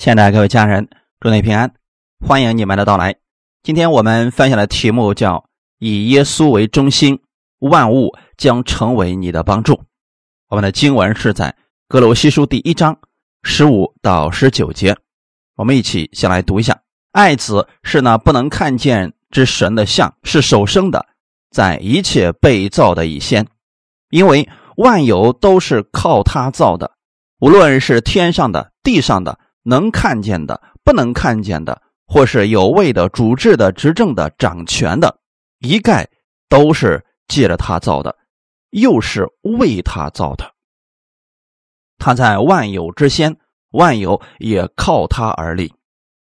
亲爱的各位家人，祝你平安，欢迎你们的到来。今天我们分享的题目叫“以耶稣为中心，万物将成为你的帮助”。我们的经文是在哥罗西书第一章十五到十九节。我们一起先来读一下：“爱子是那不能看见之神的像，是首生的，在一切被造的以先，因为万有都是靠他造的，无论是天上的、地上的。”能看见的，不能看见的，或是有位的、主治的、执政的、掌权的，一概都是借着他造的，又是为他造的。他在万有之先，万有也靠他而立。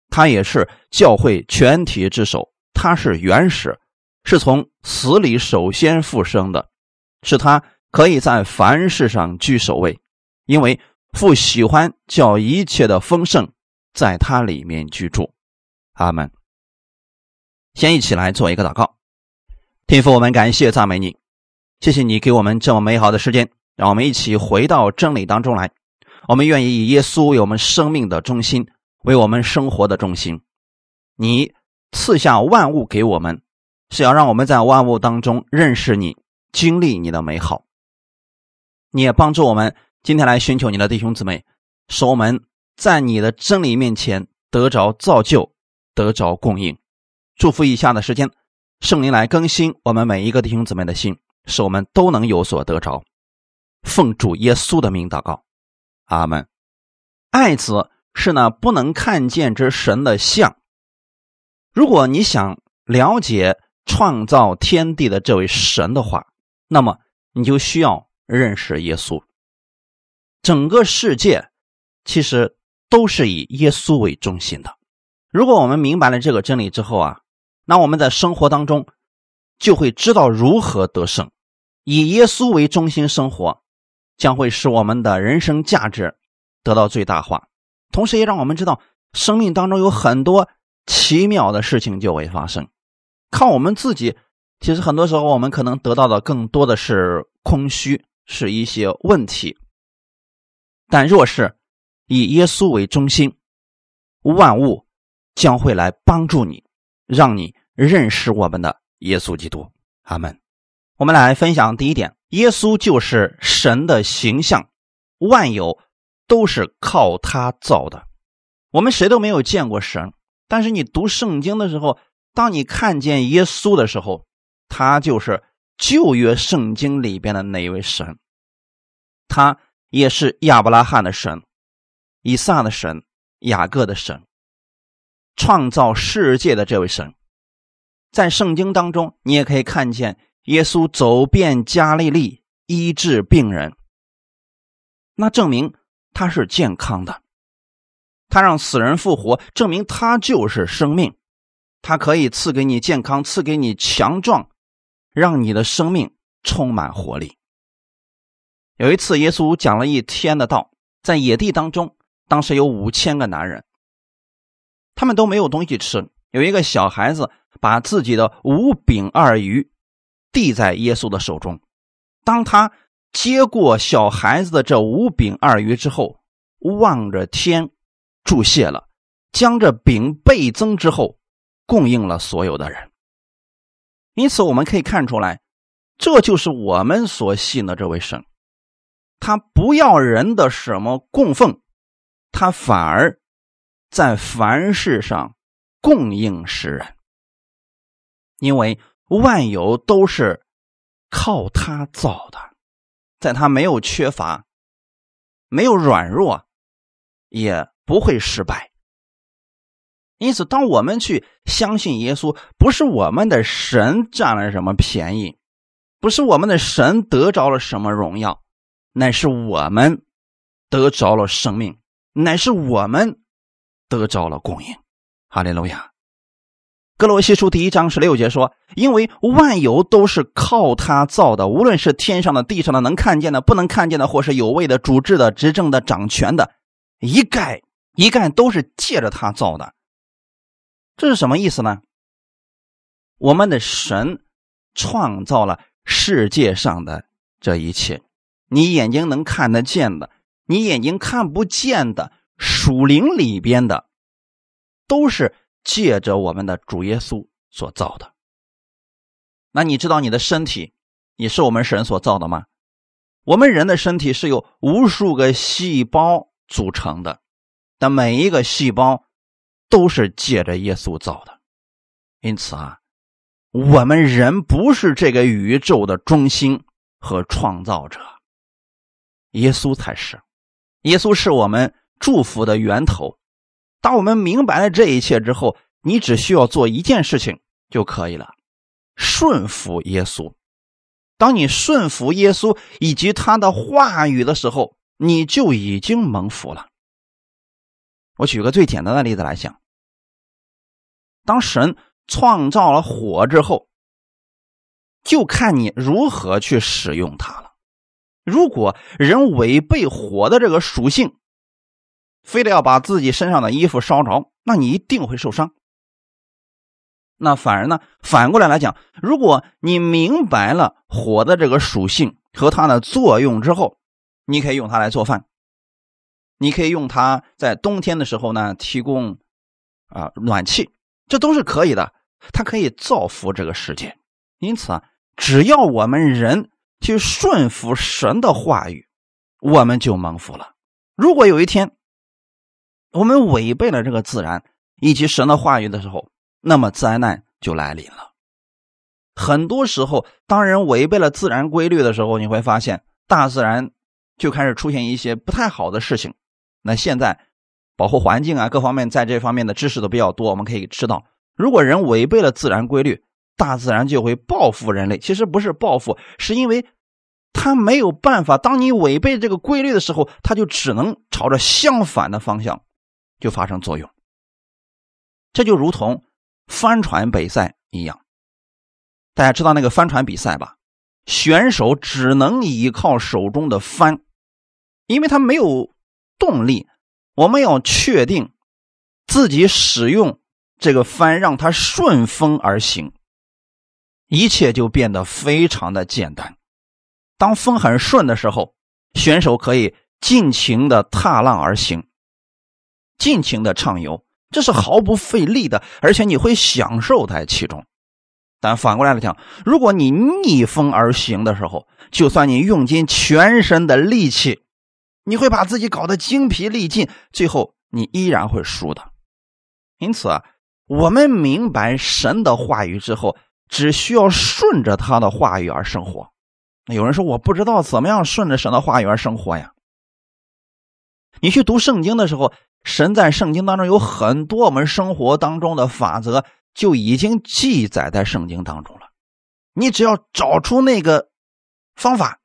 他也是教会全体之首，他是原始，是从死里首先复生的，是他可以在凡事上居首位，因为。父喜欢叫一切的丰盛在他里面居住，阿门。先一起来做一个祷告，天父，我们感谢赞美你，谢谢你给我们这么美好的时间，让我们一起回到真理当中来。我们愿意以耶稣为我们生命的中心，为我们生活的中心。你赐下万物给我们，是要让我们在万物当中认识你，经历你的美好。你也帮助我们。今天来寻求你的弟兄姊妹，使我们在你的真理面前得着造就，得着供应。祝福以下的时间，圣灵来更新我们每一个弟兄姊妹的心，使我们都能有所得着。奉主耶稣的名祷告，阿门。爱子是那不能看见之神的像。如果你想了解创造天地的这位神的话，那么你就需要认识耶稣。整个世界其实都是以耶稣为中心的。如果我们明白了这个真理之后啊，那我们在生活当中就会知道如何得胜。以耶稣为中心生活，将会使我们的人生价值得到最大化，同时也让我们知道生命当中有很多奇妙的事情就会发生。靠我们自己，其实很多时候我们可能得到的更多的是空虚，是一些问题。但若是以耶稣为中心，万物将会来帮助你，让你认识我们的耶稣基督。阿门。我们来分享第一点：耶稣就是神的形象，万有都是靠他造的。我们谁都没有见过神，但是你读圣经的时候，当你看见耶稣的时候，他就是旧约圣经里边的那一位神，他。也是亚伯拉罕的神，以撒的神，雅各的神，创造世界的这位神，在圣经当中，你也可以看见耶稣走遍加利利，医治病人。那证明他是健康的，他让死人复活，证明他就是生命，他可以赐给你健康，赐给你强壮，让你的生命充满活力。有一次，耶稣讲了一天的道，在野地当中，当时有五千个男人，他们都没有东西吃。有一个小孩子把自己的五饼二鱼递在耶稣的手中，当他接过小孩子的这五饼二鱼之后，望着天祝谢了，将这饼倍增之后，供应了所有的人。因此，我们可以看出来，这就是我们所信的这位神。他不要人的什么供奉，他反而在凡事上供应世人，因为万有都是靠他造的，在他没有缺乏，没有软弱，也不会失败。因此，当我们去相信耶稣，不是我们的神占了什么便宜，不是我们的神得着了什么荣耀。乃是我们得着了生命，乃是我们得着了供应。哈利路亚。格罗西书第一章十六节说：“因为万有都是靠他造的，无论是天上的、地上的，能看见的、不能看见的，或是有位的、主治的、执政的、掌权的，一概一概都是借着他造的。”这是什么意思呢？我们的神创造了世界上的这一切。你眼睛能看得见的，你眼睛看不见的，属灵里边的，都是借着我们的主耶稣所造的。那你知道你的身体也是我们神所造的吗？我们人的身体是由无数个细胞组成的，但每一个细胞都是借着耶稣造的。因此啊，我们人不是这个宇宙的中心和创造者，耶稣才是。耶稣是我们祝福的源头。当我们明白了这一切之后，你只需要做一件事情就可以了。顺服耶稣，当你顺服耶稣以及他的话语的时候，你就已经蒙福了。我举个最简单的例子来讲，当神创造了火之后，就看你如何去使用它。如果人违背火的这个属性，非得要把自己身上的衣服烧着，那你一定会受伤。那反而呢？反过来来讲，如果你明白了火的这个属性和它的作用之后，你可以用它来做饭，你可以用它在冬天的时候呢提供啊暖气，这都是可以的。它可以造福这个世界。因此啊，只要我们人去顺服神的话语，我们就蒙福了。如果有一天我们违背了这个自然以及神的话语的时候，那么灾难就来临了。很多时候，当人违背了自然规律的时候，你会发现大自然就开始出现一些不太好的事情。那现在保护环境啊，各方面在这方面的知识都比较多，我们可以知道，如果人违背了自然规律，大自然就会报复人类。其实不是报复，是因为他没有办法。当你违背这个规律的时候，他就只能朝着相反的方向就发生作用。这就如同。帆船比赛一样，大家知道那个帆船比赛吧？选手只能依靠手中的帆，因为他没有动力。我们要确定自己使用这个帆，让它顺风而行，一切就变得非常的简单。当风很顺的时候，选手可以尽情的踏浪而行，尽情的畅游。这是毫不费力的，而且你会享受在其中。但反过来来讲，如果你逆风而行的时候，就算你用尽全身的力气，你会把自己搞得精疲力尽，最后你依然会输的。因此啊，我们明白神的话语之后，只需要顺着他的话语而生活。有人说，我不知道怎么样顺着神的话语而生活呀？你去读圣经的时候。神在圣经当中有很多我们生活当中的法则，就已经记载在圣经当中了。你只要找出那个方法，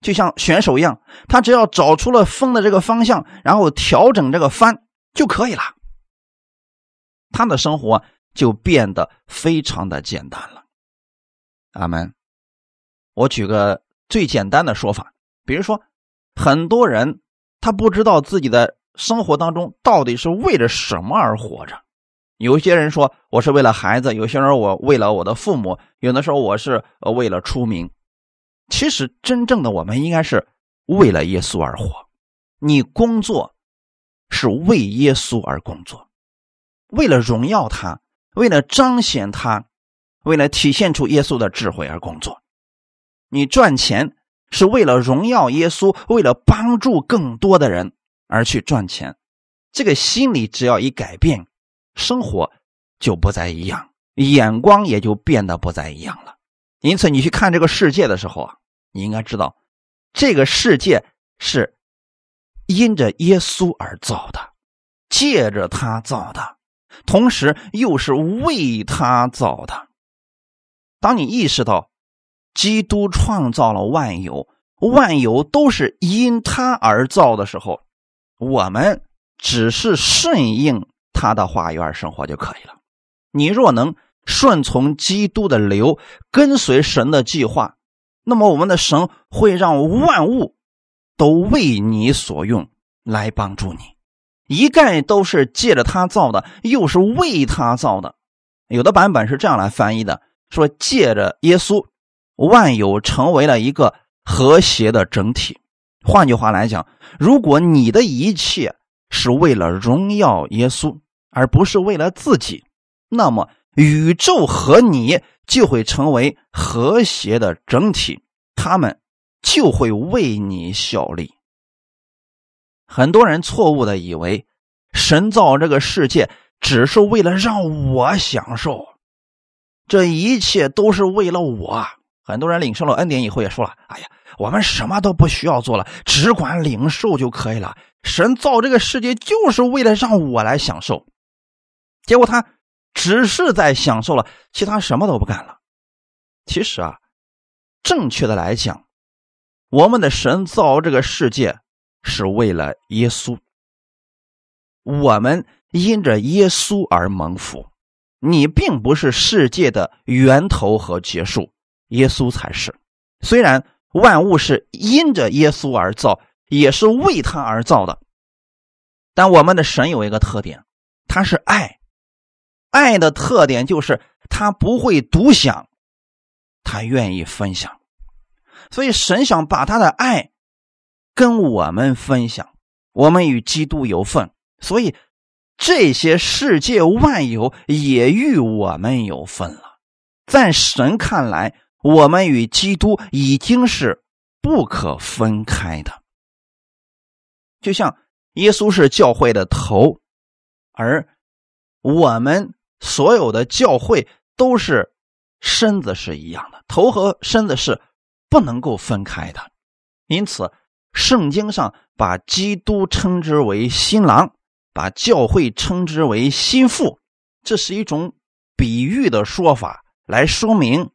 就像选手一样，他只要找出了风的这个方向，然后调整这个帆就可以了。他的生活就变得非常的简单了。阿门。我举个最简单的说法，比如说，很多人他不知道自己的。生活当中到底是为了什么而活着？有些人说我是为了孩子，有些人我为了我的父母，有的时候我是为了出名。其实真正的我们应该是为了耶稣而活。你工作是为耶稣而工作，为了荣耀他，为了彰显他，为了体现出耶稣的智慧而工作。你赚钱是为了荣耀耶稣，为了帮助更多的人。而去赚钱，这个心理只要一改变，生活就不再一样，眼光也就变得不再一样了。因此，你去看这个世界的时候啊，你应该知道，这个世界是因着耶稣而造的，借着他造的，同时又是为他造的。当你意识到基督创造了万有，万有都是因他而造的时候，我们只是顺应他的话语而生活就可以了。你若能顺从基督的流，跟随神的计划，那么我们的神会让万物都为你所用，来帮助你。一概都是借着他造的，又是为他造的。有的版本是这样来翻译的：说借着耶稣，万有成为了一个和谐的整体。换句话来讲，如果你的一切是为了荣耀耶稣，而不是为了自己，那么宇宙和你就会成为和谐的整体，他们就会为你效力。很多人错误的以为，神造这个世界只是为了让我享受，这一切都是为了我。很多人领受了恩典以后也说了：“哎呀，我们什么都不需要做了，只管领受就可以了。神造这个世界就是为了让我来享受，结果他只是在享受了，其他什么都不干了。其实啊，正确的来讲，我们的神造这个世界是为了耶稣，我们因着耶稣而蒙福。你并不是世界的源头和结束。”耶稣才是，虽然万物是因着耶稣而造，也是为他而造的，但我们的神有一个特点，他是爱，爱的特点就是他不会独享，他愿意分享，所以神想把他的爱跟我们分享，我们与基督有份，所以这些世界万有也与我们有份了，在神看来。我们与基督已经是不可分开的，就像耶稣是教会的头，而我们所有的教会都是身子是一样的，头和身子是不能够分开的。因此，圣经上把基督称之为新郎，把教会称之为心腹，这是一种比喻的说法，来说明。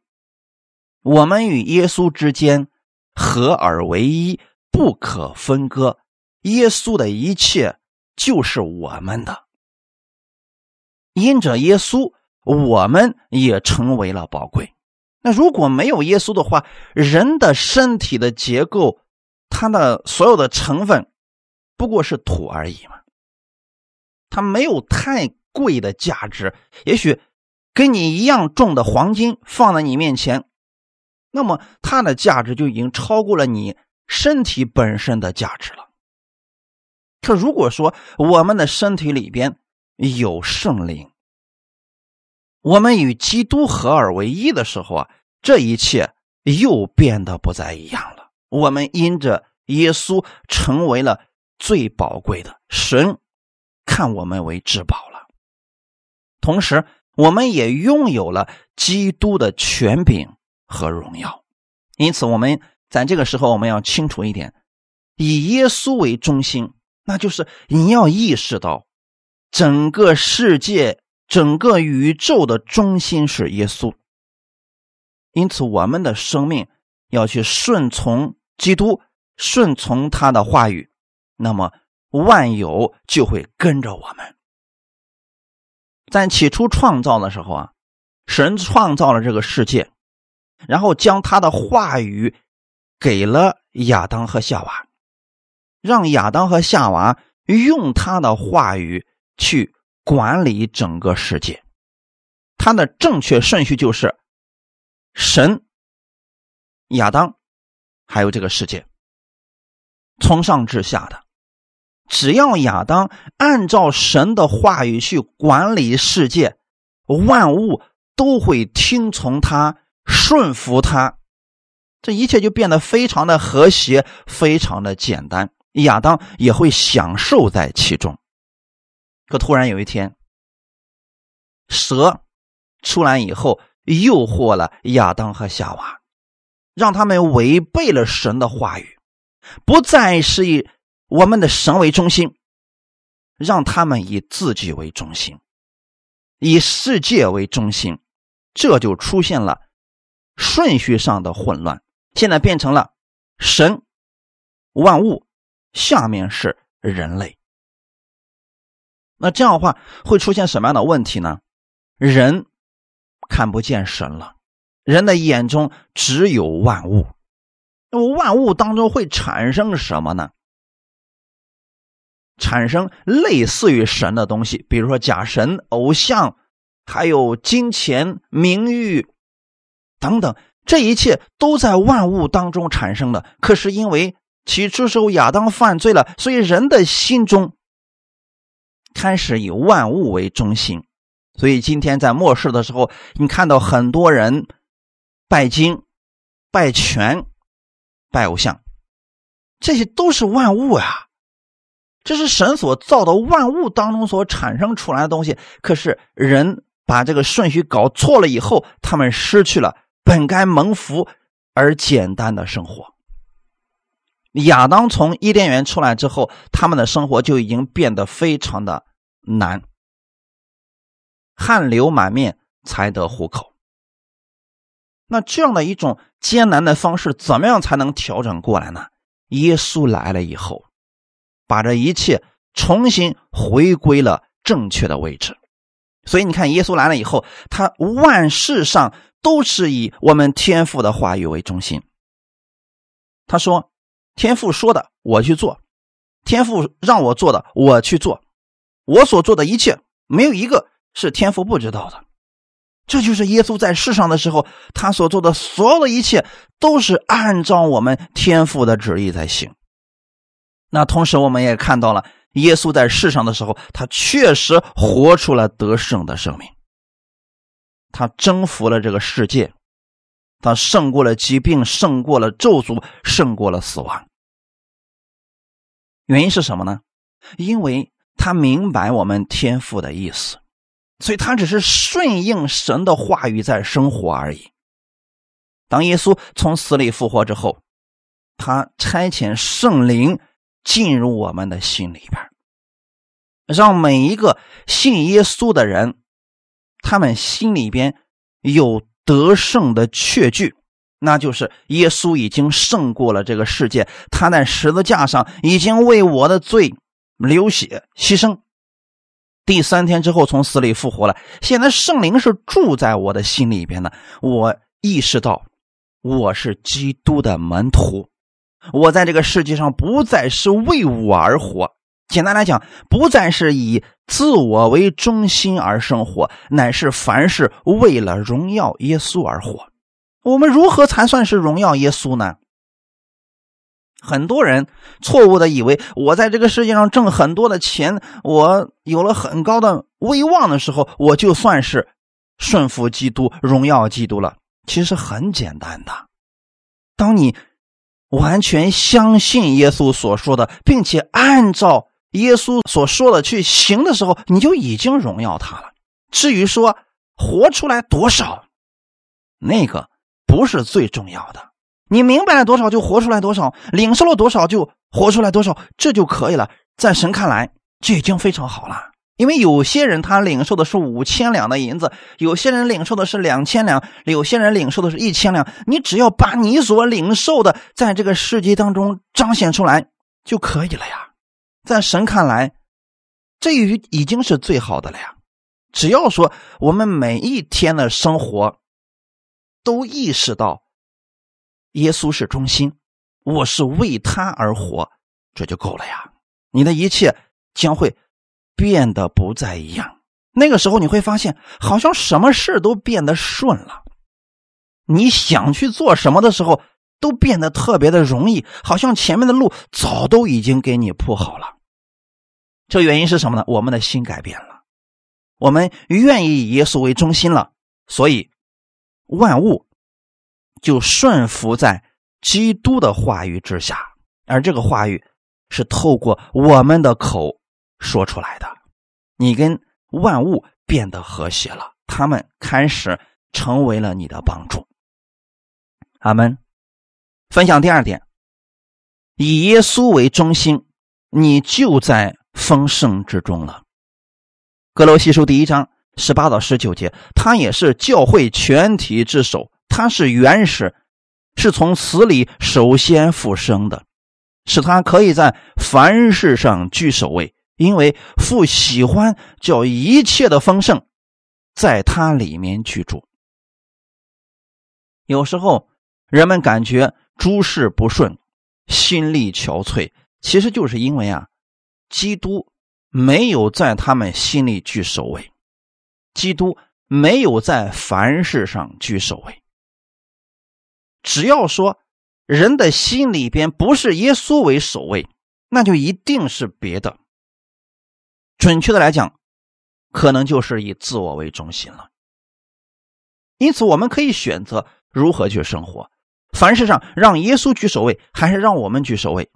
我们与耶稣之间合而为一，不可分割。耶稣的一切就是我们的，因着耶稣，我们也成为了宝贵。那如果没有耶稣的话，人的身体的结构，它的所有的成分不过是土而已嘛，它没有太贵的价值。也许跟你一样重的黄金放在你面前。那么它的价值就已经超过了你身体本身的价值了。可如果说我们的身体里边有圣灵，我们与基督合而为一的时候啊，这一切又变得不再一样了。我们因着耶稣成为了最宝贵的，神看我们为至宝了。同时，我们也拥有了基督的权柄。和荣耀，因此我们在这个时候，我们要清楚一点：以耶稣为中心，那就是你要意识到，整个世界、整个宇宙的中心是耶稣。因此，我们的生命要去顺从基督，顺从他的话语，那么万有就会跟着我们。在起初创造的时候啊，神创造了这个世界。然后将他的话语给了亚当和夏娃，让亚当和夏娃用他的话语去管理整个世界。他的正确顺序就是神、亚当，还有这个世界，从上至下的。只要亚当按照神的话语去管理世界，万物都会听从他。顺服他，这一切就变得非常的和谐，非常的简单。亚当也会享受在其中。可突然有一天，蛇出来以后，诱惑了亚当和夏娃，让他们违背了神的话语，不再是以我们的神为中心，让他们以自己为中心，以世界为中心，这就出现了。顺序上的混乱，现在变成了神、万物，下面是人类。那这样的话会出现什么样的问题呢？人看不见神了，人的眼中只有万物。那么万物当中会产生什么呢？产生类似于神的东西，比如说假神、偶像，还有金钱、名誉。等等，这一切都在万物当中产生的。可是因为起初时候亚当犯罪了，所以人的心中开始以万物为中心。所以今天在末世的时候，你看到很多人拜金、拜权、拜偶像，这些都是万物啊。这是神所造的万物当中所产生出来的东西。可是人把这个顺序搞错了以后，他们失去了本该蒙福而简单的生活。亚当从伊甸园出来之后，他们的生活就已经变得非常的难。汗流满面才得糊口。那这样的一种艰难的方式，怎么样才能调整过来呢？耶稣来了以后，把这一切重新回归了正确的位置。所以你看，耶稣来了以后，他万事上都是以我们天父的话语为中心。他说：“天父说的，我去做；天父让我做的，我去做。我所做的一切，没有一个。”是天父不知道的，这就是耶稣在世上的时候，他所做的所有的一切都是按照我们天父的旨意在行。那同时，我们也看到了耶稣在世上的时候，他确实活出了得胜的生命，他征服了这个世界，他胜过了疾病，胜过了咒诅，胜过了死亡。原因是什么呢？因为他明白我们天父的意思。所以他只是顺应神的话语在生活而已。当耶稣从死里复活之后，他差遣圣灵进入我们的心里边，让每一个信耶稣的人，他们心里边有得胜的确据，那就是耶稣已经胜过了这个世界，他在十字架上已经为我的罪流血牺牲。第三天之后从死里复活了，现在圣灵是住在我的心里边的。我意识到我是基督的门徒，我在这个世界上不再是为我而活。简单来讲，不再是以自我为中心而生活，乃是凡是为了荣耀耶稣而活。我们如何才算是荣耀耶稣呢？很多人错误的以为，我在这个世界上挣很多的钱，我有了很高的威望的时候，我就算是顺服基督、荣耀基督了。其实很简单的，当你完全相信耶稣所说的，并且按照耶稣所说的去行的时候，你就已经荣耀他了。至于说活出来多少，那个不是最重要的。你明白了多少就活出来多少，领受了多少就活出来多少，这就可以了。在神看来，这已经非常好了。因为有些人他领受的是五千两的银子，有些人领受的是两千两，有些人领受的是一千两。你只要把你所领受的在这个世界当中彰显出来就可以了呀。在神看来，这已已经是最好的了呀。只要说我们每一天的生活都意识到。耶稣是中心，我是为他而活，这就够了呀！你的一切将会变得不再一样。那个时候你会发现，好像什么事都变得顺了。你想去做什么的时候，都变得特别的容易，好像前面的路早都已经给你铺好了。这原因是什么呢？我们的心改变了，我们愿意以耶稣为中心了，所以万物。就顺服在基督的话语之下，而这个话语是透过我们的口说出来的。你跟万物变得和谐了，他们开始成为了你的帮助。阿门。分享第二点，以耶稣为中心，你就在丰盛之中了。格罗西书第一章十八到十九节，他也是教会全体之首。他是原始，是从死里首先复生的，使他可以在凡事上居首位，因为父喜欢叫一切的丰盛在他里面居住。有时候人们感觉诸事不顺，心力憔悴，其实就是因为啊，基督没有在他们心里居首位，基督没有在凡事上居首位。只要说人的心里边不是耶稣为首位，那就一定是别的。准确的来讲，可能就是以自我为中心了。因此，我们可以选择如何去生活。凡事上让耶稣居首位，还是让我们居首位？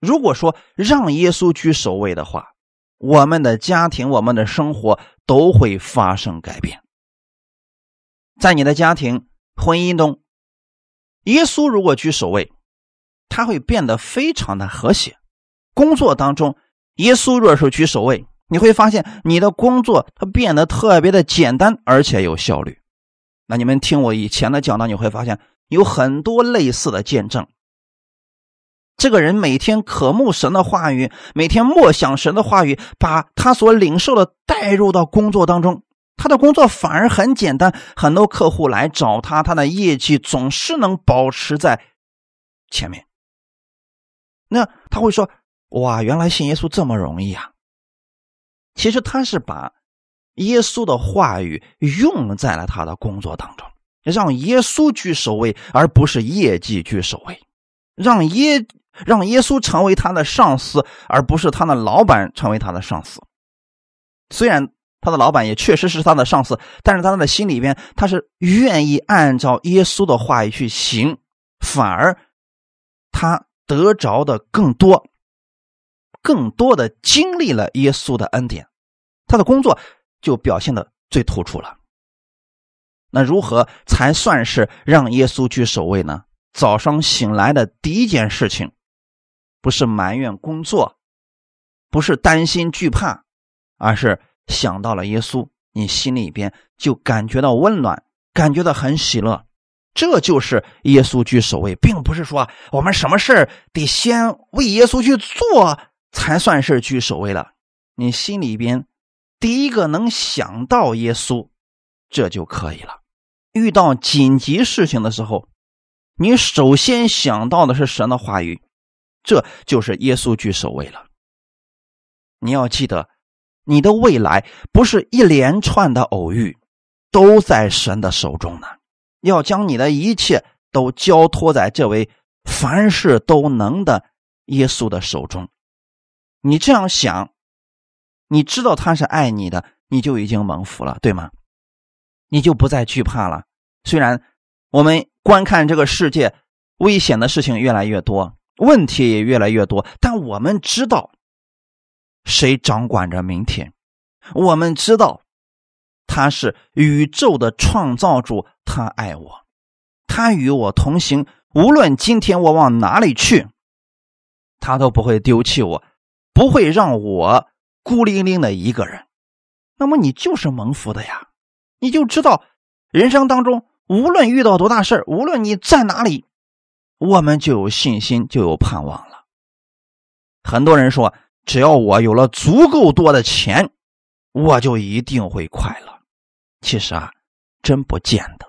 如果说让耶稣居首位的话，我们的家庭、我们的生活都会发生改变。在你的家庭、婚姻中，耶稣如果居首位，他会变得非常的和谐。工作当中，耶稣若是居首位，你会发现你的工作它变得特别的简单，而且有效率。那你们听我以前的讲道，你会发现。有很多类似的见证。这个人每天渴慕神的话语，每天默想神的话语，把他所领受的带入到工作当中，他的工作反而很简单。很多客户来找他，他的业绩总是能保持在前面。那他会说：“哇，原来信耶稣这么容易啊！”其实他是把耶稣的话语用在了他的工作当中。让耶稣居首位，而不是业绩居首位；让耶让耶稣成为他的上司，而不是他的老板成为他的上司。虽然他的老板也确实是他的上司，但是他的心里边他是愿意按照耶稣的话语去行，反而他得着的更多，更多的经历了耶稣的恩典，他的工作就表现的最突出了。那如何才算是让耶稣居首位呢？早上醒来的第一件事情，不是埋怨工作，不是担心惧怕，而是想到了耶稣，你心里边就感觉到温暖，感觉到很喜乐。这就是耶稣居首位，并不是说我们什么事得先为耶稣去做才算是居首位了。你心里边第一个能想到耶稣，这就可以了。遇到紧急事情的时候，你首先想到的是神的话语，这就是耶稣居首位了。你要记得，你的未来不是一连串的偶遇，都在神的手中呢。要将你的一切都交托在这位凡事都能的耶稣的手中。你这样想，你知道他是爱你的，你就已经蒙福了，对吗？你就不再惧怕了。虽然我们观看这个世界，危险的事情越来越多，问题也越来越多，但我们知道谁掌管着明天。我们知道他是宇宙的创造主，他爱我，他与我同行。无论今天我往哪里去，他都不会丢弃我，不会让我孤零零的一个人。那么你就是蒙福的呀。你就知道，人生当中无论遇到多大事无论你在哪里，我们就有信心，就有盼望了。很多人说，只要我有了足够多的钱，我就一定会快乐。其实啊，真不见得。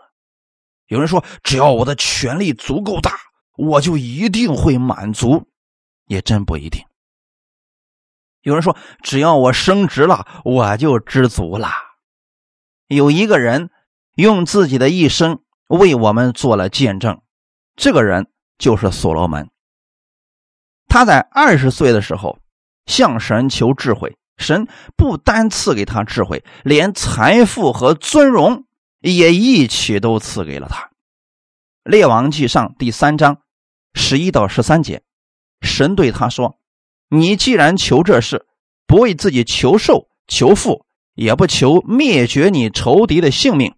有人说，只要我的权力足够大，我就一定会满足，也真不一定。有人说，只要我升职了，我就知足了。有一个人用自己的一生为我们做了见证，这个人就是所罗门。他在二十岁的时候向神求智慧，神不单赐给他智慧，连财富和尊荣也一起都赐给了他。列王记上第三章十一到十三节，神对他说：“你既然求这事，不为自己求寿求富。”也不求灭绝你仇敌的性命，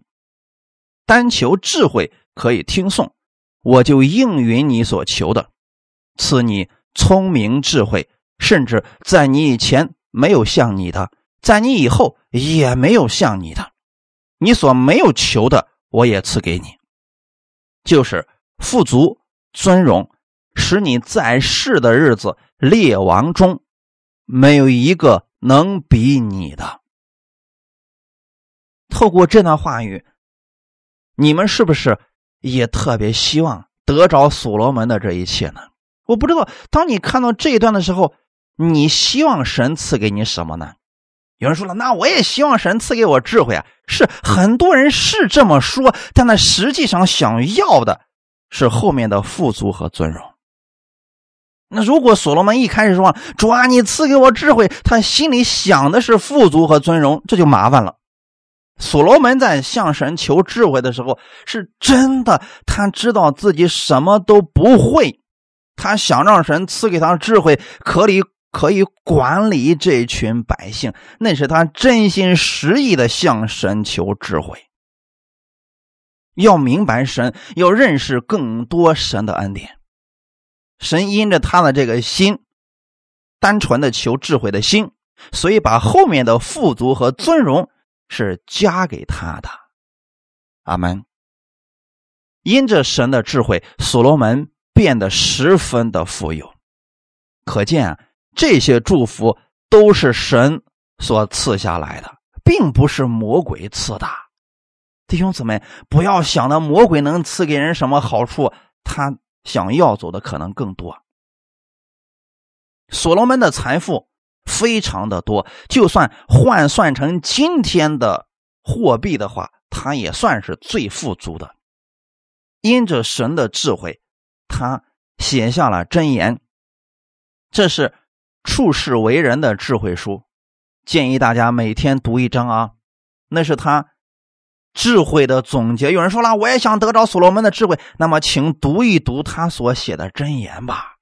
单求智慧可以听颂，我就应允你所求的，赐你聪明智慧，甚至在你以前没有像你的，在你以后也没有像你的，你所没有求的，我也赐给你，就是富足尊荣，使你在世的日子，列王中没有一个能比你的。透过这段话语，你们是不是也特别希望得着所罗门的这一切呢？我不知道，当你看到这一段的时候，你希望神赐给你什么呢？有人说了，那我也希望神赐给我智慧啊！是很多人是这么说，但他实际上想要的是后面的富足和尊荣。那如果所罗门一开始说主啊，你赐给我智慧，他心里想的是富足和尊荣，这就麻烦了。所罗门在向神求智慧的时候，是真的，他知道自己什么都不会，他想让神赐给他智慧，可以可以管理这群百姓，那是他真心实意的向神求智慧。要明白神，要认识更多神的恩典。神因着他的这个心，单纯的求智慧的心，所以把后面的富足和尊荣是加给他的。阿门。因着神的智慧，所罗门变得十分的富有。可见，这些祝福都是神所赐下来的，并不是魔鬼赐的。弟兄姊妹，不要想着魔鬼能赐给人什么好处，他。想要走的可能更多。所罗门的财富非常的多，就算换算成今天的货币的话，他也算是最富足的。因着神的智慧，他写下了箴言，这是处世为人的智慧书，建议大家每天读一章啊，那是他。智慧的总结，有人说了，我也想得着所罗门的智慧，那么请读一读他所写的箴言吧。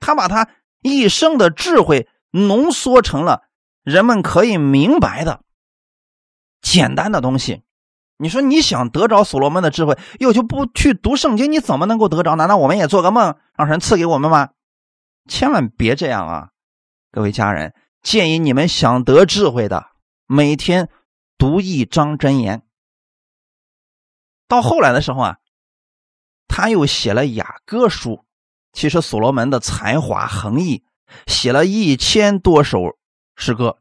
他把他一生的智慧浓缩成了人们可以明白的简单的东西。你说你想得着所罗门的智慧，又就不去读圣经，你怎么能够得着？难道我们也做个梦，让神赐给我们吗？千万别这样啊！各位家人，建议你们想得智慧的，每天读一章箴言。到后来的时候啊，他又写了雅歌书。其实所罗门的才华横溢，写了一千多首诗歌，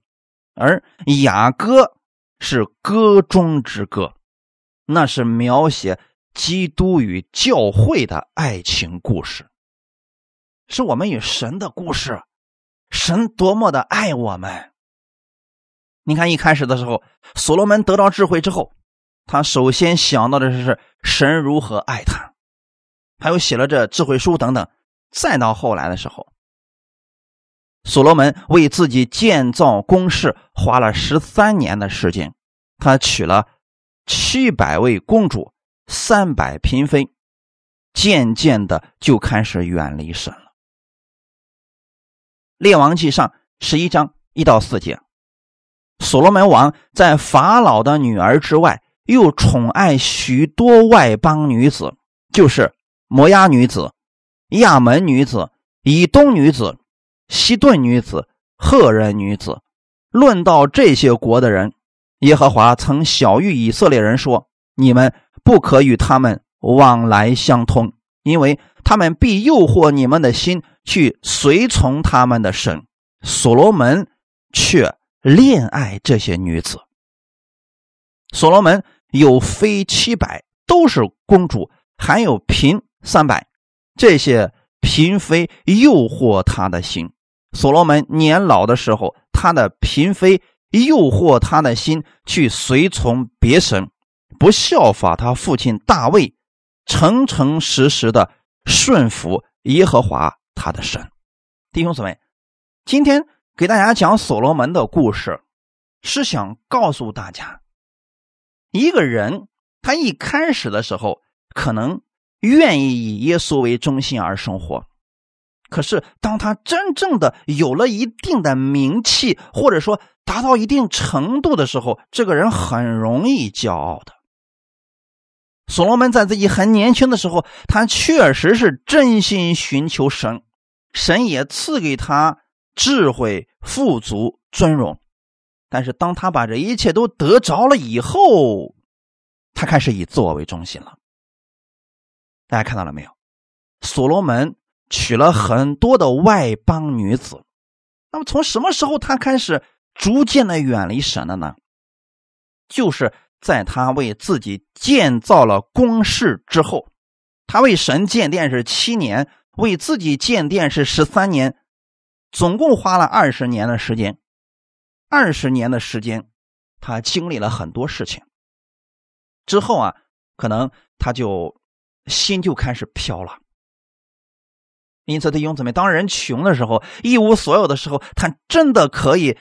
而雅歌是歌中之歌，那是描写基督与教会的爱情故事，是我们与神的故事。神多么的爱我们！你看一开始的时候，所罗门得到智慧之后。他首先想到的是神如何爱他，还有写了这智慧书等等。再到后来的时候，所罗门为自己建造宫室花了十三年的时间，他娶了七百位公主、三百嫔妃，渐渐的就开始远离神了。列王记上十一章一到四节，所罗门王在法老的女儿之外。又宠爱许多外邦女子，就是摩押女子、亚门女子、以东女子、西顿女子、赫人女子。论到这些国的人，耶和华曾晓谕以色列人说：“你们不可与他们往来相通，因为他们必诱惑你们的心去随从他们的神。”所罗门却恋爱这些女子。所罗门有妃七百，都是公主，还有嫔三百。这些嫔妃诱惑他的心。所罗门年老的时候，他的嫔妃诱惑他的心去随从别神，不效法他父亲大卫，诚诚实实的顺服耶和华他的神。弟兄姊妹，今天给大家讲所罗门的故事，是想告诉大家。一个人，他一开始的时候可能愿意以耶稣为中心而生活，可是当他真正的有了一定的名气，或者说达到一定程度的时候，这个人很容易骄傲的。所罗门在自己很年轻的时候，他确实是真心寻求神，神也赐给他智慧、富足、尊荣。但是，当他把这一切都得着了以后，他开始以自我为中心了。大家看到了没有？所罗门娶了很多的外邦女子。那么，从什么时候他开始逐渐的远离神了呢？就是在他为自己建造了宫室之后。他为神建殿是七年，为自己建殿是十三年，总共花了二十年的时间。二十年的时间，他经历了很多事情。之后啊，可能他就心就开始飘了，因此，弟兄姊妹，当人穷的时候，一无所有的时候，他真的可以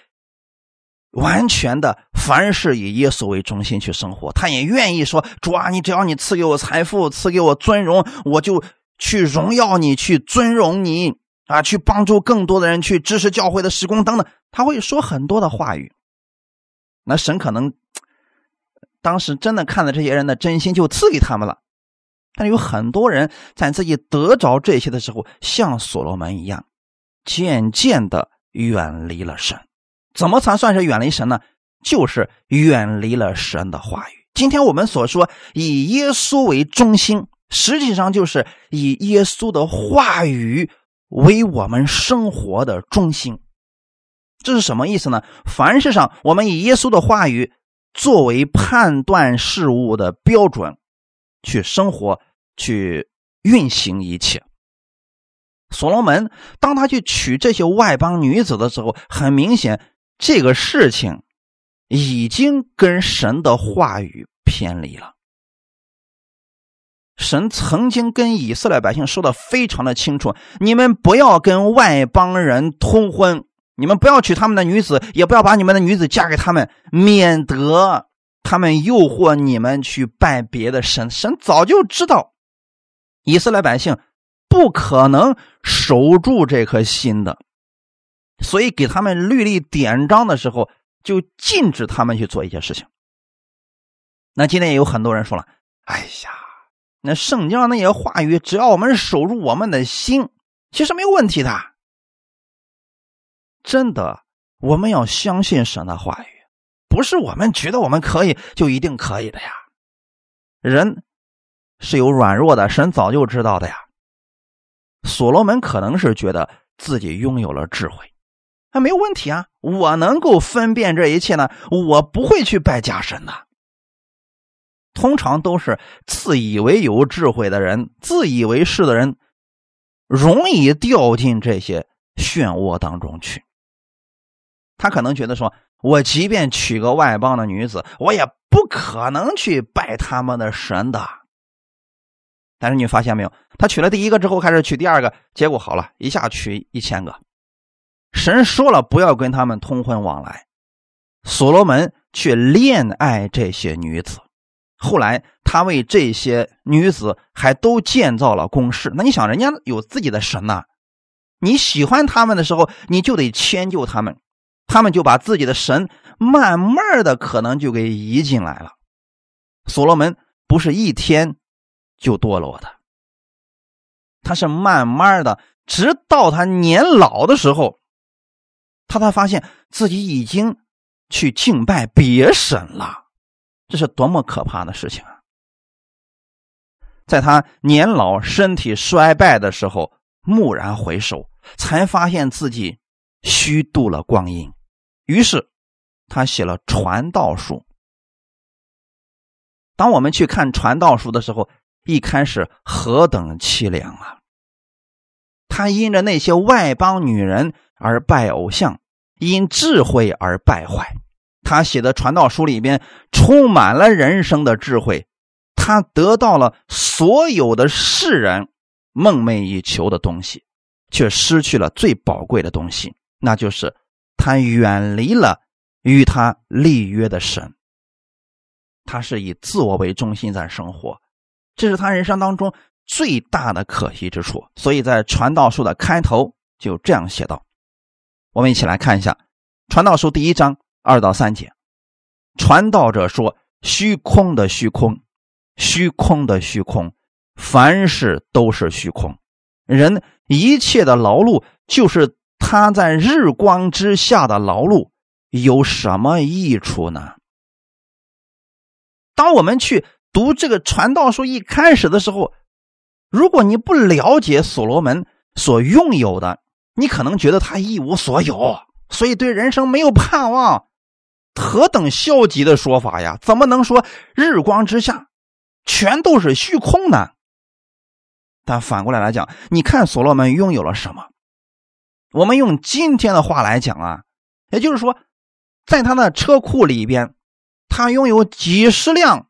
完全的凡事以耶稣为中心去生活。他也愿意说：“主啊，你只要你赐给我财富，赐给我尊荣，我就去荣耀你，去尊荣你啊，去帮助更多的人，去支持教会的施工等等。”他会说很多的话语。那神可能当时真的看了这些人的真心，就赐给他们了。但有很多人在自己得着这些的时候，像所罗门一样，渐渐的远离了神。怎么才算是远离神呢？就是远离了神的话语。今天我们所说以耶稣为中心，实际上就是以耶稣的话语为我们生活的中心。这是什么意思呢？凡事上，我们以耶稣的话语作为判断事物的标准。去生活，去运行一切。所罗门当他去娶这些外邦女子的时候，很明显，这个事情已经跟神的话语偏离了。神曾经跟以色列百姓说的非常的清楚：你们不要跟外邦人通婚，你们不要娶他们的女子，也不要把你们的女子嫁给他们，免得。他们诱惑你们去拜别的神，神早就知道以色列百姓不可能守住这颗心的，所以给他们律例典章的时候，就禁止他们去做一些事情。那今天也有很多人说了：“哎呀，那圣经上那些话语，只要我们守住我们的心，其实没有问题的。”真的，我们要相信神的话语。不是我们觉得我们可以就一定可以的呀，人是有软弱的，神早就知道的呀。所罗门可能是觉得自己拥有了智慧，那没有问题啊，我能够分辨这一切呢，我不会去拜假神的。通常都是自以为有智慧的人，自以为是的人，容易掉进这些漩涡当中去。他可能觉得说。我即便娶个外邦的女子，我也不可能去拜他们的神的。但是你发现没有，他娶了第一个之后，开始娶第二个，结果好了，一下娶一千个。神说了不要跟他们通婚往来，所罗门却恋爱这些女子。后来他为这些女子还都建造了宫室。那你想，人家有自己的神呐，你喜欢他们的时候，你就得迁就他们。他们就把自己的神慢慢的可能就给移进来了。所罗门不是一天就堕落的，他是慢慢的，直到他年老的时候，他才发现自己已经去敬拜别神了。这是多么可怕的事情啊！在他年老、身体衰败的时候，蓦然回首，才发现自己虚度了光阴。于是，他写了《传道书》。当我们去看《传道书》的时候，一开始何等凄凉啊！他因着那些外邦女人而拜偶像，因智慧而败坏。他写的《传道书》里边充满了人生的智慧，他得到了所有的世人梦寐以求的东西，却失去了最宝贵的东西，那就是。他远离了与他立约的神，他是以自我为中心在生活，这是他人生当中最大的可惜之处。所以在传道书的开头就这样写道：“我们一起来看一下传道书第一章二到三节。传道者说：虚空的虚空，虚空的虚空，凡事都是虚空。人一切的劳碌就是。”他在日光之下的劳碌有什么益处呢？当我们去读这个传道书一开始的时候，如果你不了解所罗门所拥有的，你可能觉得他一无所有，所以对人生没有盼望。何等消极的说法呀！怎么能说日光之下全都是虚空呢？但反过来来讲，你看所罗门拥有了什么？我们用今天的话来讲啊，也就是说，在他的车库里边，他拥有几十辆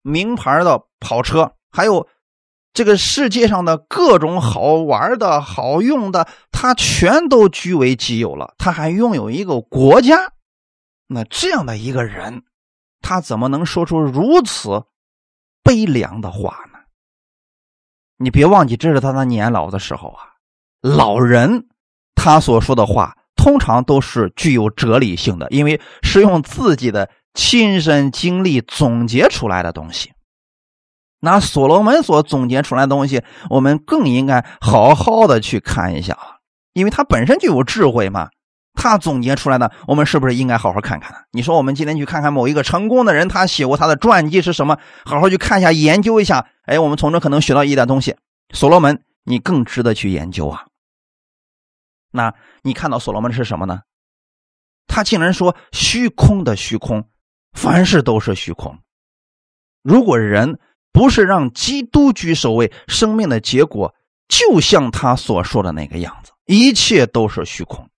名牌的跑车，还有这个世界上的各种好玩的好用的，他全都据为己有了。他还拥有一个国家，那这样的一个人，他怎么能说出如此悲凉的话呢？你别忘记，这是他的年老的时候啊。老人他所说的话，通常都是具有哲理性的，因为是用自己的亲身经历总结出来的东西。那所罗门所总结出来的东西，我们更应该好好的去看一下啊，因为他本身就有智慧嘛。他总结出来的，我们是不是应该好好看看？你说我们今天去看看某一个成功的人，他写过他的传记是什么？好好去看一下，研究一下。哎，我们从这可能学到一点东西。所罗门，你更值得去研究啊。那你看到所罗门是什么呢？他竟然说虚空的虚空，凡事都是虚空。如果人。不是让基督居首位，生命的结果就像他所说的那个样子，一切都是虚空。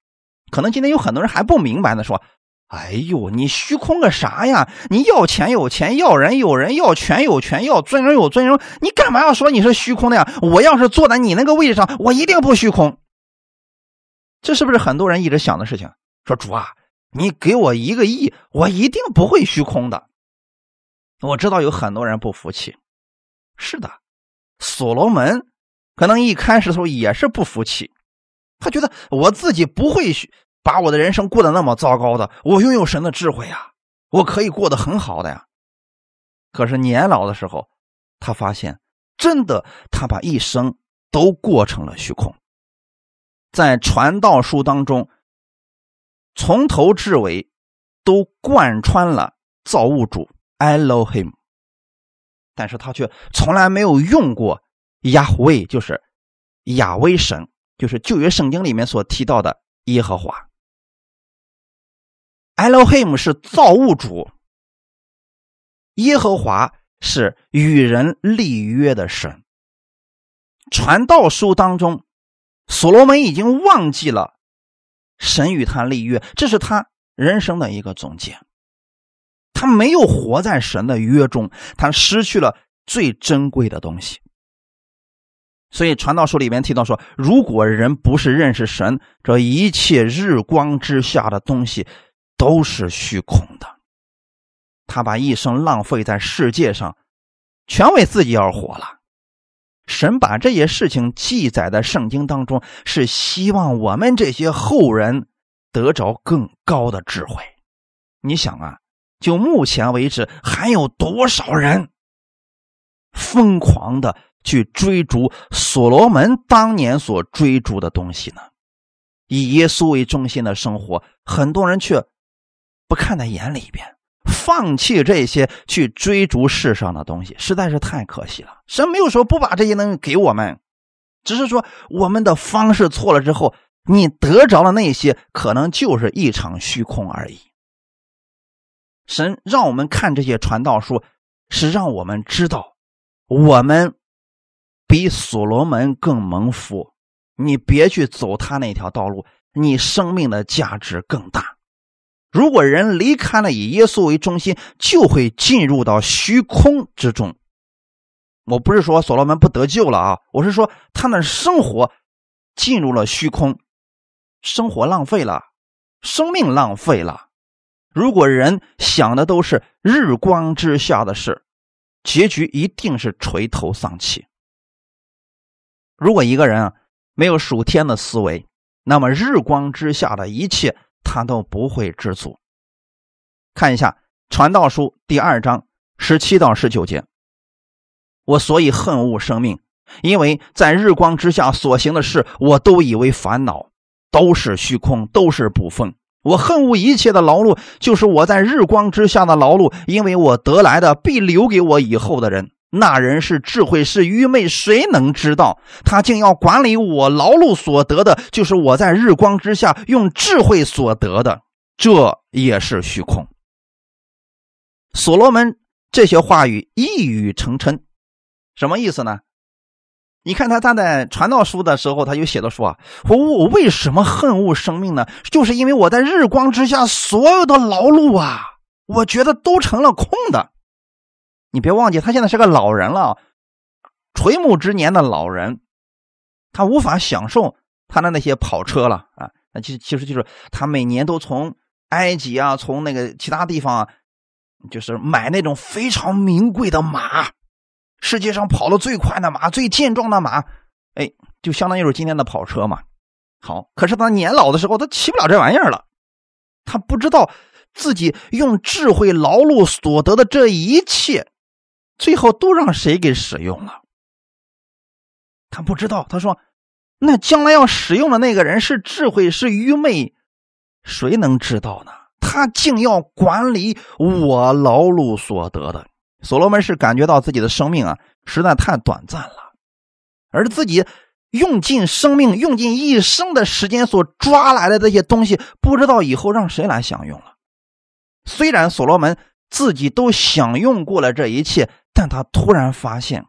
可能今天有很多人还不明白呢，说：“哎呦，你虚空个啥呀？你要钱有钱，要人有人，要权有权，要尊荣有尊荣，你干嘛要说你是虚空的呀？我要是坐在你那个位置上，我一定不虚空。”这是不是很多人一直想的事情？说主啊，你给我一个亿，我一定不会虚空的。我知道有很多人不服气。是的，所罗门可能一开始的时候也是不服气，他觉得我自己不会虚把我的人生过得那么糟糕的，我拥有神的智慧呀，我可以过得很好的呀。可是年老的时候，他发现真的，他把一生都过成了虚空。在传道书当中，从头至尾都贯穿了造物主 Elohim。但是他却从来没有用过亚威，就是亚威神，就是旧约圣经里面所提到的耶和华。Elohim 是造物主，耶和华是与人立约的神。传道书当中，所罗门已经忘记了神与他立约，这是他人生的一个总结。他没有活在神的约中，他失去了最珍贵的东西。所以传道书里面提到说，如果人不是认识神，这一切日光之下的东西都是虚空的。他把一生浪费在世界上，全为自己而活了。神把这些事情记载在圣经当中，是希望我们这些后人得着更高的智慧。你想啊。就目前为止，还有多少人疯狂的去追逐所罗门当年所追逐的东西呢？以耶稣为中心的生活，很多人却不看在眼里边，放弃这些去追逐世上的东西，实在是太可惜了。神没有说不把这些东西给我们，只是说我们的方式错了之后，你得着了那些，可能就是一场虚空而已。神让我们看这些传道书，是让我们知道，我们比所罗门更蒙福。你别去走他那条道路，你生命的价值更大。如果人离开了以耶稣为中心，就会进入到虚空之中。我不是说所罗门不得救了啊，我是说他的生活进入了虚空，生活浪费了，生命浪费了。如果人想的都是日光之下的事，结局一定是垂头丧气。如果一个人啊没有属天的思维，那么日光之下的一切他都不会知足。看一下《传道书》第二章十七到十九节：“我所以恨恶生命，因为在日光之下所行的事，我都以为烦恼，都是虚空，都是不奉。”我恨恶一切的劳碌，就是我在日光之下的劳碌，因为我得来的必留给我以后的人。那人是智慧，是愚昧，谁能知道？他竟要管理我劳碌所得的，就是我在日光之下用智慧所得的，这也是虚空。所罗门这些话语一语成谶，什么意思呢？你看他他在传道书的时候，他就写的说啊，我我为什么恨恶生命呢？就是因为我在日光之下所有的劳碌啊，我觉得都成了空的。你别忘记，他现在是个老人了，垂暮之年的老人，他无法享受他的那些跑车了啊！那其实其实就是他每年都从埃及啊，从那个其他地方啊，就是买那种非常名贵的马，世界上跑得最快的马、最健壮的马，哎，就相当于是今天的跑车嘛。好，可是他年老的时候，他骑不了这玩意儿了，他不知道自己用智慧劳碌所得的这一切，最后都让谁给使用了。他不知道，他说：“那将来要使用的那个人是智慧，是愚昧，谁能知道呢？”他竟要管理我劳碌所得的。所罗门是感觉到自己的生命啊，实在太短暂了，而自己用尽生命、用尽一生的时间所抓来的这些东西，不知道以后让谁来享用了。虽然所罗门自己都享用过了这一切，但他突然发现，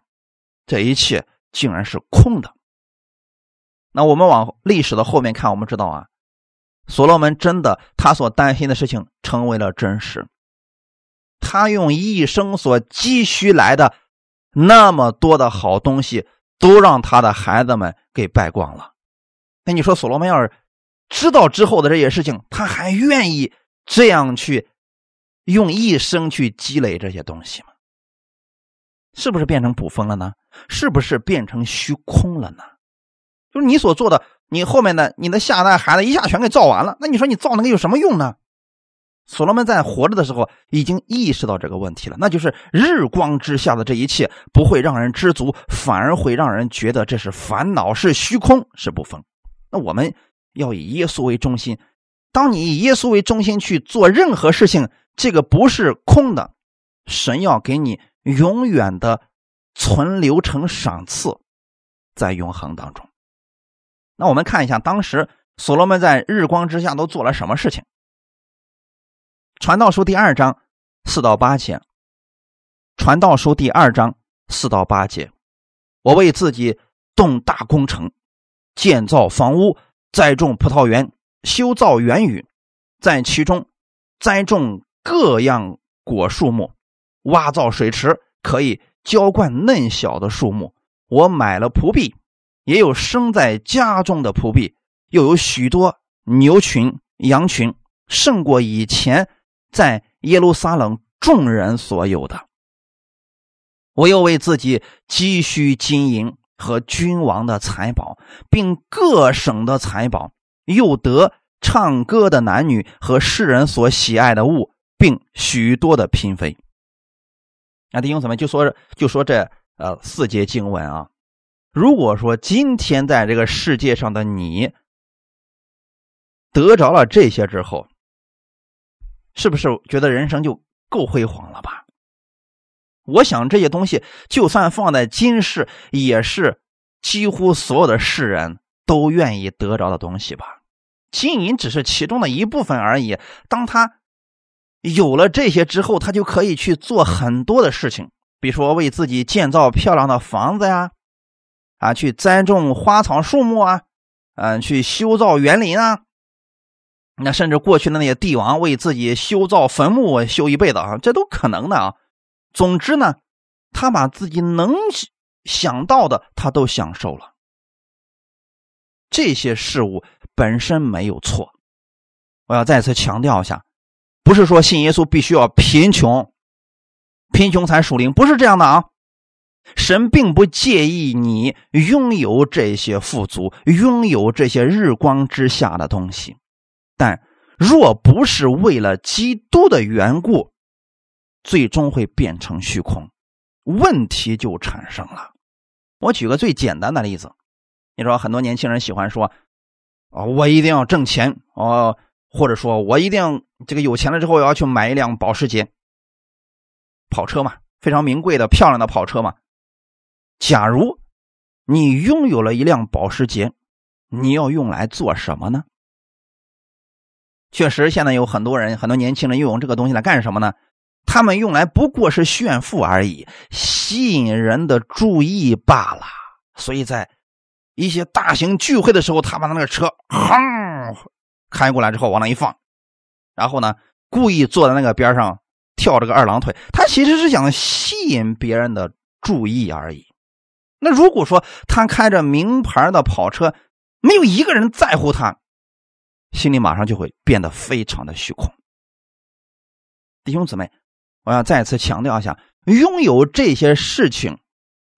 这一切。竟然是空的。那我们往历史的后面看，我们知道啊，所罗门真的他所担心的事情成为了真实。他用一生所积蓄来的那么多的好东西，都让他的孩子们给败光了。那你说，所罗门要是知道之后的这些事情，他还愿意这样去用一生去积累这些东西吗？是不是变成捕风了呢？是不是变成虚空了呢？就是你所做的，你后面的你的下一代孩子一下全给造完了，那你说你造那个有什么用呢？所罗门在活着的时候已经意识到这个问题了，那就是日光之下的这一切不会让人知足，反而会让人觉得这是烦恼，是虚空，是不丰。那我们要以耶稣为中心，当你以耶稣为中心去做任何事情，这个不是空的，神要给你。永远的存留成赏赐，在永恒当中。那我们看一下，当时所罗门在日光之下都做了什么事情？传道书第二章四到八节。传道书第二章四到八节，我为自己动大工程，建造房屋，栽种葡萄园，修造园宇，在其中栽种各样果树木。挖造水池，可以浇灌嫩小的树木。我买了蒲币，也有生在家中的蒲币，又有许多牛群、羊群，胜过以前在耶路撒冷众人所有的。我又为自己积蓄金银和君王的财宝，并各省的财宝，又得唱歌的男女和世人所喜爱的物，并许多的嫔妃。那弟兄姊妹就说就说这呃四节经文啊，如果说今天在这个世界上的你得着了这些之后，是不是觉得人生就够辉煌了吧？我想这些东西就算放在今世，也是几乎所有的世人都愿意得着的东西吧。金银只是其中的一部分而已。当他。有了这些之后，他就可以去做很多的事情，比如说为自己建造漂亮的房子呀，啊，去栽种花草树木啊，嗯，去修造园林啊。那甚至过去的那些帝王为自己修造坟墓，修一辈子啊，这都可能的啊。总之呢，他把自己能想到的，他都享受了。这些事物本身没有错，我要再次强调一下。不是说信耶稣必须要贫穷，贫穷才属灵，不是这样的啊！神并不介意你拥有这些富足，拥有这些日光之下的东西，但若不是为了基督的缘故，最终会变成虚空，问题就产生了。我举个最简单的例子，你说很多年轻人喜欢说：“啊，我一定要挣钱哦。”或者说我一定这个有钱了之后，我要去买一辆保时捷跑车嘛，非常名贵的、漂亮的跑车嘛。假如你拥有了一辆保时捷，你要用来做什么呢？确实，现在有很多人，很多年轻人又用这个东西来干什么呢？他们用来不过是炫富而已，吸引人的注意罢了。所以在一些大型聚会的时候，他把那个车哼。开过来之后往那一放，然后呢，故意坐在那个边上跳这个二郎腿，他其实是想吸引别人的注意而已。那如果说他开着名牌的跑车，没有一个人在乎他，心里马上就会变得非常的虚空。弟兄姊妹，我要再次强调一下，拥有这些事情、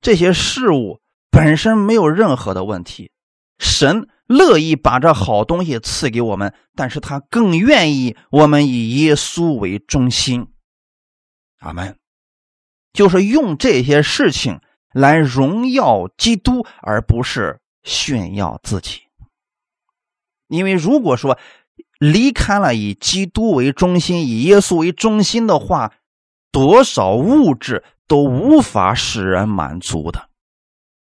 这些事物本身没有任何的问题。神乐意把这好东西赐给我们，但是他更愿意我们以耶稣为中心。阿门。就是用这些事情来荣耀基督，而不是炫耀自己。因为如果说离开了以基督为中心、以耶稣为中心的话，多少物质都无法使人满足的。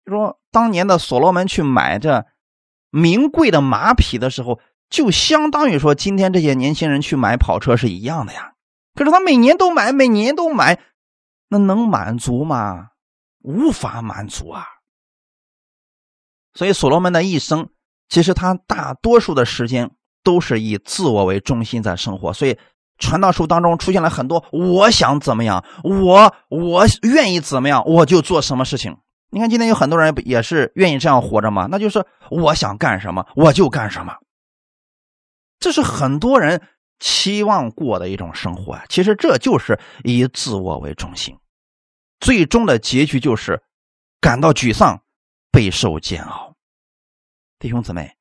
说当年的所罗门去买这。名贵的马匹的时候，就相当于说今天这些年轻人去买跑车是一样的呀。可是他每年都买，每年都买，那能满足吗？无法满足啊。所以所罗门的一生，其实他大多数的时间都是以自我为中心在生活。所以传道书当中出现了很多“我想怎么样，我我愿意怎么样，我就做什么事情”。你看，今天有很多人也是愿意这样活着吗？那就是我想干什么我就干什么，这是很多人期望过的一种生活啊。其实这就是以自我为中心，最终的结局就是感到沮丧、备受煎熬。弟兄姊妹，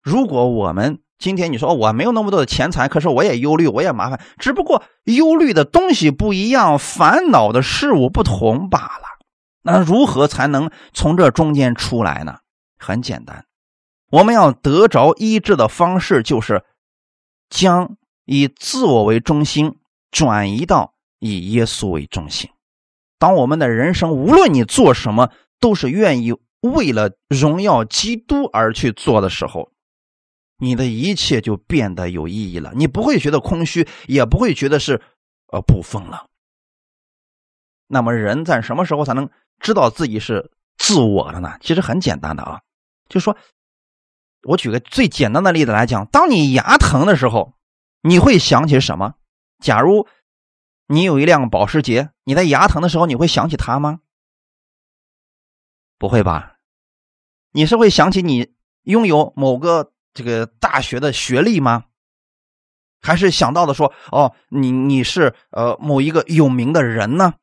如果我们今天你说我没有那么多的钱财，可是我也忧虑，我也麻烦，只不过忧虑的东西不一样，烦恼的事物不同罢了。那如何才能从这中间出来呢？很简单，我们要得着医治的方式就是将以自我为中心转移到以耶稣为中心。当我们的人生无论你做什么都是愿意为了荣耀基督而去做的时候，你的一切就变得有意义了。你不会觉得空虚，也不会觉得是呃不疯了。那么人在什么时候才能？知道自己是自我的呢？其实很简单的啊，就说，我举个最简单的例子来讲，当你牙疼的时候，你会想起什么？假如你有一辆保时捷，你在牙疼的时候，你会想起它吗？不会吧？你是会想起你拥有某个这个大学的学历吗？还是想到的说，哦，你你是呃某一个有名的人呢？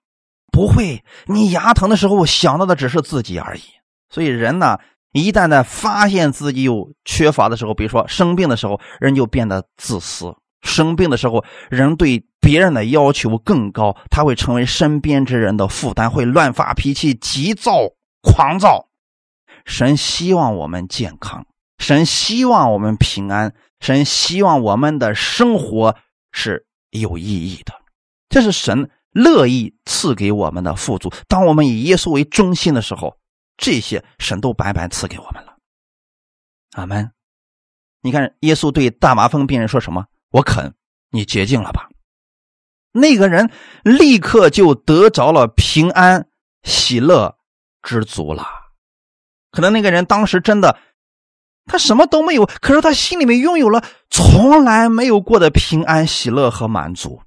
不会，你牙疼的时候想到的只是自己而已。所以人呢，一旦在发现自己有缺乏的时候，比如说生病的时候，人就变得自私；生病的时候，人对别人的要求更高，他会成为身边之人的负担，会乱发脾气、急躁、狂躁。神希望我们健康，神希望我们平安，神希望我们的生活是有意义的。这是神。乐意赐给我们的富足，当我们以耶稣为中心的时候，这些神都白白赐给我们了。阿门。你看，耶稣对大麻风病人说什么？我肯，你洁净了吧。那个人立刻就得着了平安、喜乐、知足了。可能那个人当时真的，他什么都没有，可是他心里面拥有了从来没有过的平安、喜乐和满足。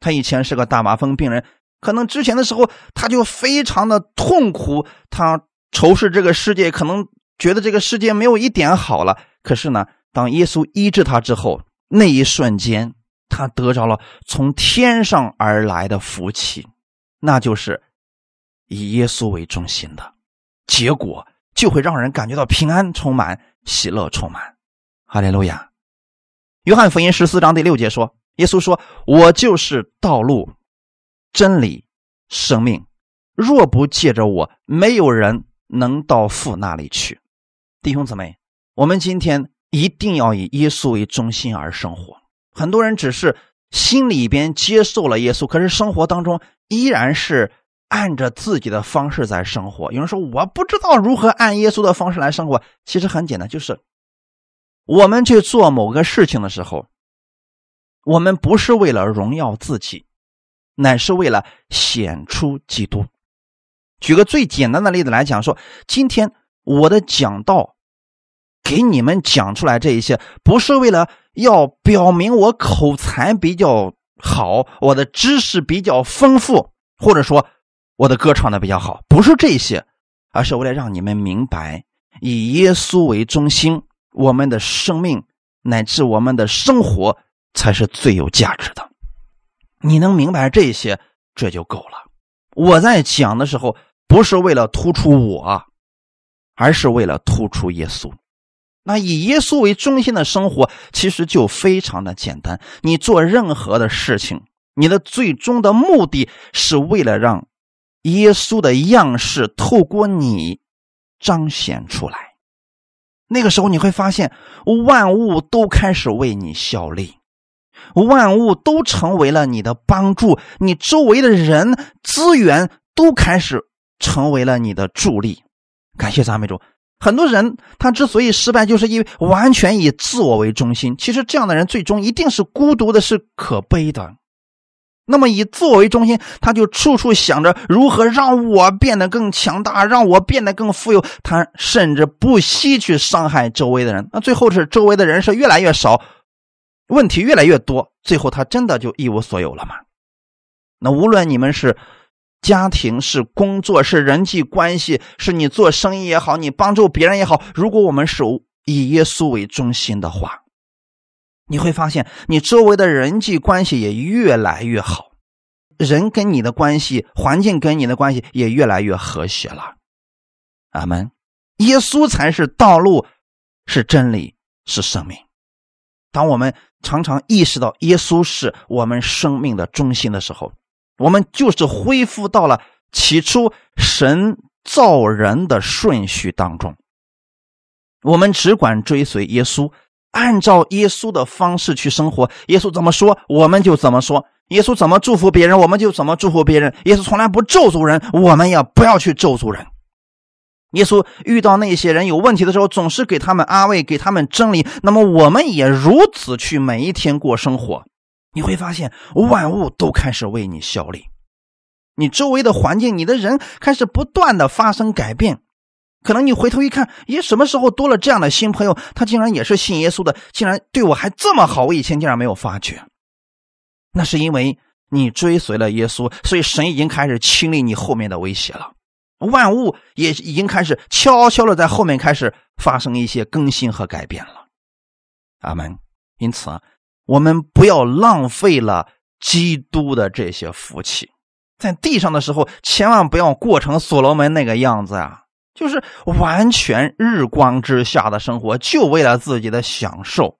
他以前是个大麻风病人，可能之前的时候他就非常的痛苦，他仇视这个世界，可能觉得这个世界没有一点好了。可是呢，当耶稣医治他之后，那一瞬间，他得着了从天上而来的福气，那就是以耶稣为中心的结果，就会让人感觉到平安充满，喜乐充满。哈利路亚。约翰福音十四章第六节说。耶稣说：“我就是道路、真理、生命。若不借着我，没有人能到父那里去。”弟兄姊妹，我们今天一定要以耶稣为中心而生活。很多人只是心里边接受了耶稣，可是生活当中依然是按着自己的方式在生活。有人说：“我不知道如何按耶稣的方式来生活。”其实很简单，就是我们去做某个事情的时候。我们不是为了荣耀自己，乃是为了显出基督。举个最简单的例子来讲，说今天我的讲道给你们讲出来这一些，不是为了要表明我口才比较好，我的知识比较丰富，或者说我的歌唱的比较好，不是这些，而是为了让你们明白，以耶稣为中心，我们的生命乃至我们的生活才是最有价值的。你能明白这些，这就够了。我在讲的时候，不是为了突出我，而是为了突出耶稣。那以耶稣为中心的生活，其实就非常的简单。你做任何的事情，你的最终的目的是为了让耶稣的样式透过你彰显出来。那个时候，你会发现万物都开始为你效力。万物都成为了你的帮助，你周围的人、资源都开始成为了你的助力。感谢赞美主！很多人他之所以失败，就是因为完全以自我为中心。其实这样的人最终一定是孤独的，是可悲的。那么以自我为中心，他就处处想着如何让我变得更强大，让我变得更富有。他甚至不惜去伤害周围的人。那最后是周围的人是越来越少。问题越来越多，最后他真的就一无所有了吗？那无论你们是家庭、是工作、是人际关系，是你做生意也好，你帮助别人也好，如果我们是以耶稣为中心的话，你会发现你周围的人际关系也越来越好，人跟你的关系、环境跟你的关系也越来越和谐了。阿门。耶稣才是道路，是真理，是生命。当我们常常意识到耶稣是我们生命的中心的时候，我们就是恢复到了起初神造人的顺序当中。我们只管追随耶稣，按照耶稣的方式去生活。耶稣怎么说，我们就怎么说；耶稣怎么祝福别人，我们就怎么祝福别人。耶稣从来不咒诅人，我们也不要去咒诅人。耶稣遇到那些人有问题的时候，总是给他们安慰，给他们真理。那么我们也如此去每一天过生活，你会发现万物都开始为你效力，你周围的环境、你的人开始不断的发生改变。可能你回头一看，咦，什么时候多了这样的新朋友？他竟然也是信耶稣的，竟然对我还这么好，我以前竟然没有发觉。那是因为你追随了耶稣，所以神已经开始清理你后面的威胁了。万物也已经开始悄悄的在后面开始发生一些更新和改变了，阿门。因此，我们不要浪费了基督的这些福气，在地上的时候，千万不要过成所罗门那个样子啊，就是完全日光之下的生活，就为了自己的享受。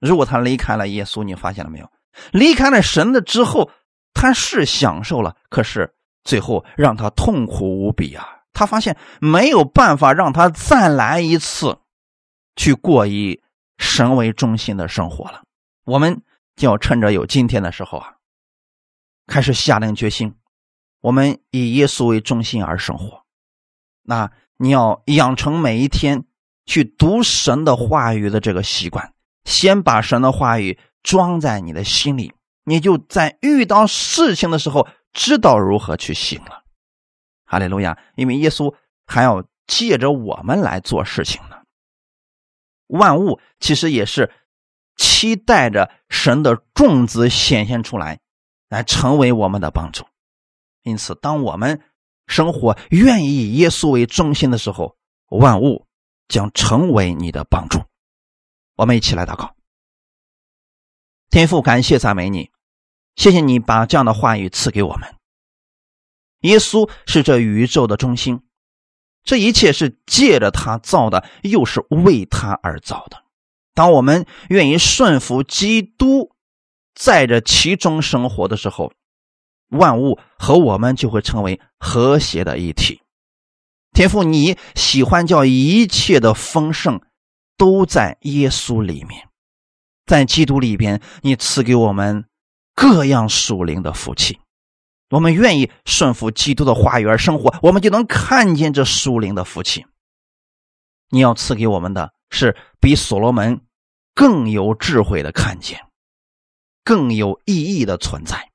如果他离开了耶稣，你发现了没有？离开了神的之后，他是享受了，可是。最后让他痛苦无比啊！他发现没有办法让他再来一次，去过以神为中心的生活了。我们就要趁着有今天的时候啊，开始下定决心，我们以耶稣为中心而生活。那你要养成每一天去读神的话语的这个习惯，先把神的话语装在你的心里，你就在遇到事情的时候。知道如何去行了，哈利路亚！因为耶稣还要借着我们来做事情呢。万物其实也是期待着神的种子显现出来，来成为我们的帮助。因此，当我们生活愿意以耶稣为中心的时候，万物将成为你的帮助。我们一起来祷告，天父，感谢赞美你。谢谢你把这样的话语赐给我们。耶稣是这宇宙的中心，这一切是借着他造的，又是为他而造的。当我们愿意顺服基督，在这其中生活的时候，万物和我们就会成为和谐的一体。天父，你喜欢叫一切的丰盛都在耶稣里面，在基督里边，你赐给我们。各样属灵的福气，我们愿意顺服基督的话语而生活，我们就能看见这属灵的福气。你要赐给我们的是比所罗门更有智慧的看见，更有意义的存在。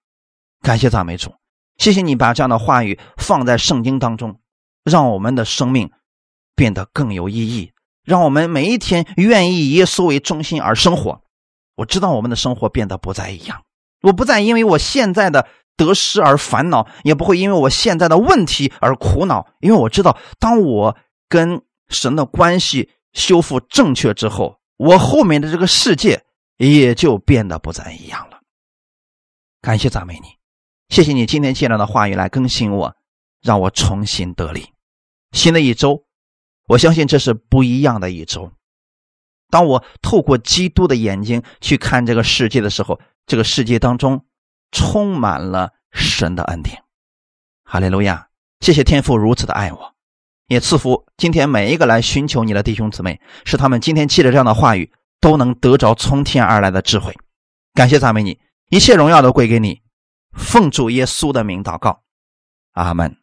感谢赞美主，谢谢你把这样的话语放在圣经当中，让我们的生命变得更有意义，让我们每一天愿意以耶稣为中心而生活。我知道我们的生活变得不再一样。我不再因为我现在的得失而烦恼，也不会因为我现在的问题而苦恼，因为我知道，当我跟神的关系修复正确之后，我后面的这个世界也就变得不再一样了。感谢赞美你，谢谢你今天借来的话语来更新我，让我重新得力。新的一周，我相信这是不一样的一周。当我透过基督的眼睛去看这个世界的时候，这个世界当中充满了神的恩典。哈利路亚！谢谢天父如此的爱我，也赐福今天每一个来寻求你的弟兄姊妹，使他们今天借着这样的话语都能得着从天而来的智慧。感谢赞美你，一切荣耀都归给你。奉主耶稣的名祷告，阿门。